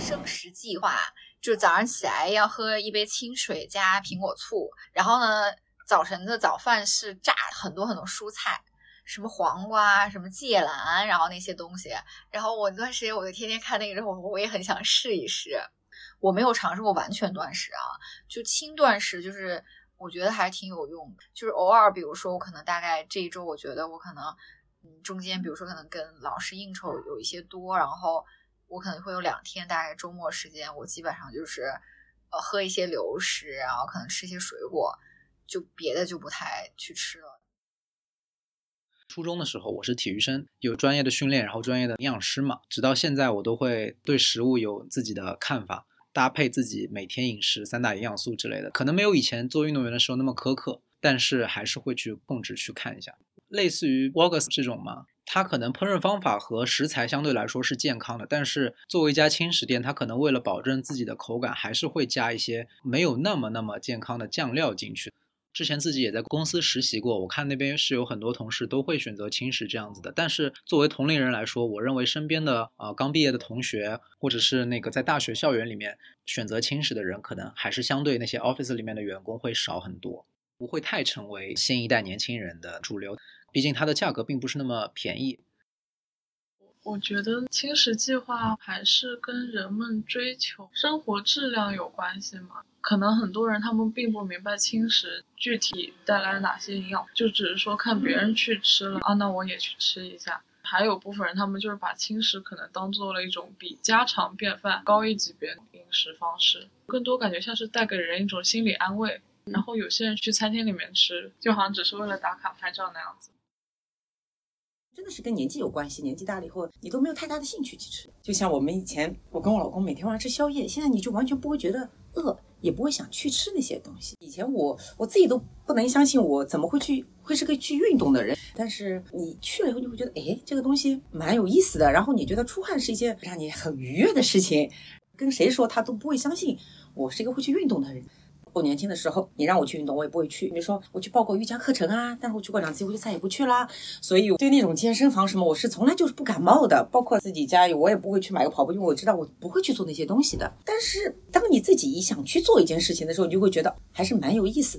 生食计划，就早上起来要喝一杯清水加苹果醋，然后呢，早晨的早饭是炸很多很多蔬菜，什么黄瓜、什么芥蓝，然后那些东西。然后我那段时间我就天天看那个之后，我也很想试一试。我没有尝试过完全断食啊，就轻断食，就是我觉得还是挺有用的。就是偶尔，比如说我可能大概这一周，我觉得我可能嗯中间，比如说可能跟老师应酬有一些多，然后我可能会有两天，大概周末时间，我基本上就是呃喝一些流食，然后可能吃一些水果，就别的就不太去吃了。初中的时候，我是体育生，有专业的训练，然后专业的营养师嘛，直到现在我都会对食物有自己的看法。搭配自己每天饮食三大营养素之类的，可能没有以前做运动员的时候那么苛刻，但是还是会去控制去看一下。类似于 w o g s 这种嘛，它可能烹饪方法和食材相对来说是健康的，但是作为一家轻食店，它可能为了保证自己的口感，还是会加一些没有那么那么健康的酱料进去。之前自己也在公司实习过，我看那边是有很多同事都会选择轻食这样子的。但是作为同龄人来说，我认为身边的呃刚毕业的同学，或者是那个在大学校园里面选择轻食的人，可能还是相对那些 office 里面的员工会少很多，不会太成为新一代年轻人的主流。毕竟它的价格并不是那么便宜。我觉得轻食计划还是跟人们追求生活质量有关系嘛。可能很多人他们并不明白轻食具体带来哪些营养，就只是说看别人去吃了啊，那我也去吃一下。还有部分人他们就是把轻食可能当做了一种比家常便饭高一级别的饮食方式，更多感觉像是带给人一种心理安慰。然后有些人去餐厅里面吃，就好像只是为了打卡拍照那样子。真的是跟年纪有关系，年纪大了以后，你都没有太大的兴趣去吃。就像我们以前，我跟我老公每天晚上吃宵夜，现在你就完全不会觉得饿，也不会想去吃那些东西。以前我我自己都不能相信，我怎么会去会是个去运动的人？但是你去了以后，你会觉得，哎，这个东西蛮有意思的。然后你觉得出汗是一件让你很愉悦的事情，跟谁说他都不会相信我是一个会去运动的人。我年轻的时候，你让我去运动，我也不会去。比如说，我去报过瑜伽课程啊，但是我去过两次，我就再也不去啦。所以对那种健身房什么，我是从来就是不感冒的。包括自己家，我也不会去买个跑步，因为我知道我不会去做那些东西的。但是当你自己想去做一件事情的时候，你就会觉得还是蛮有意思的。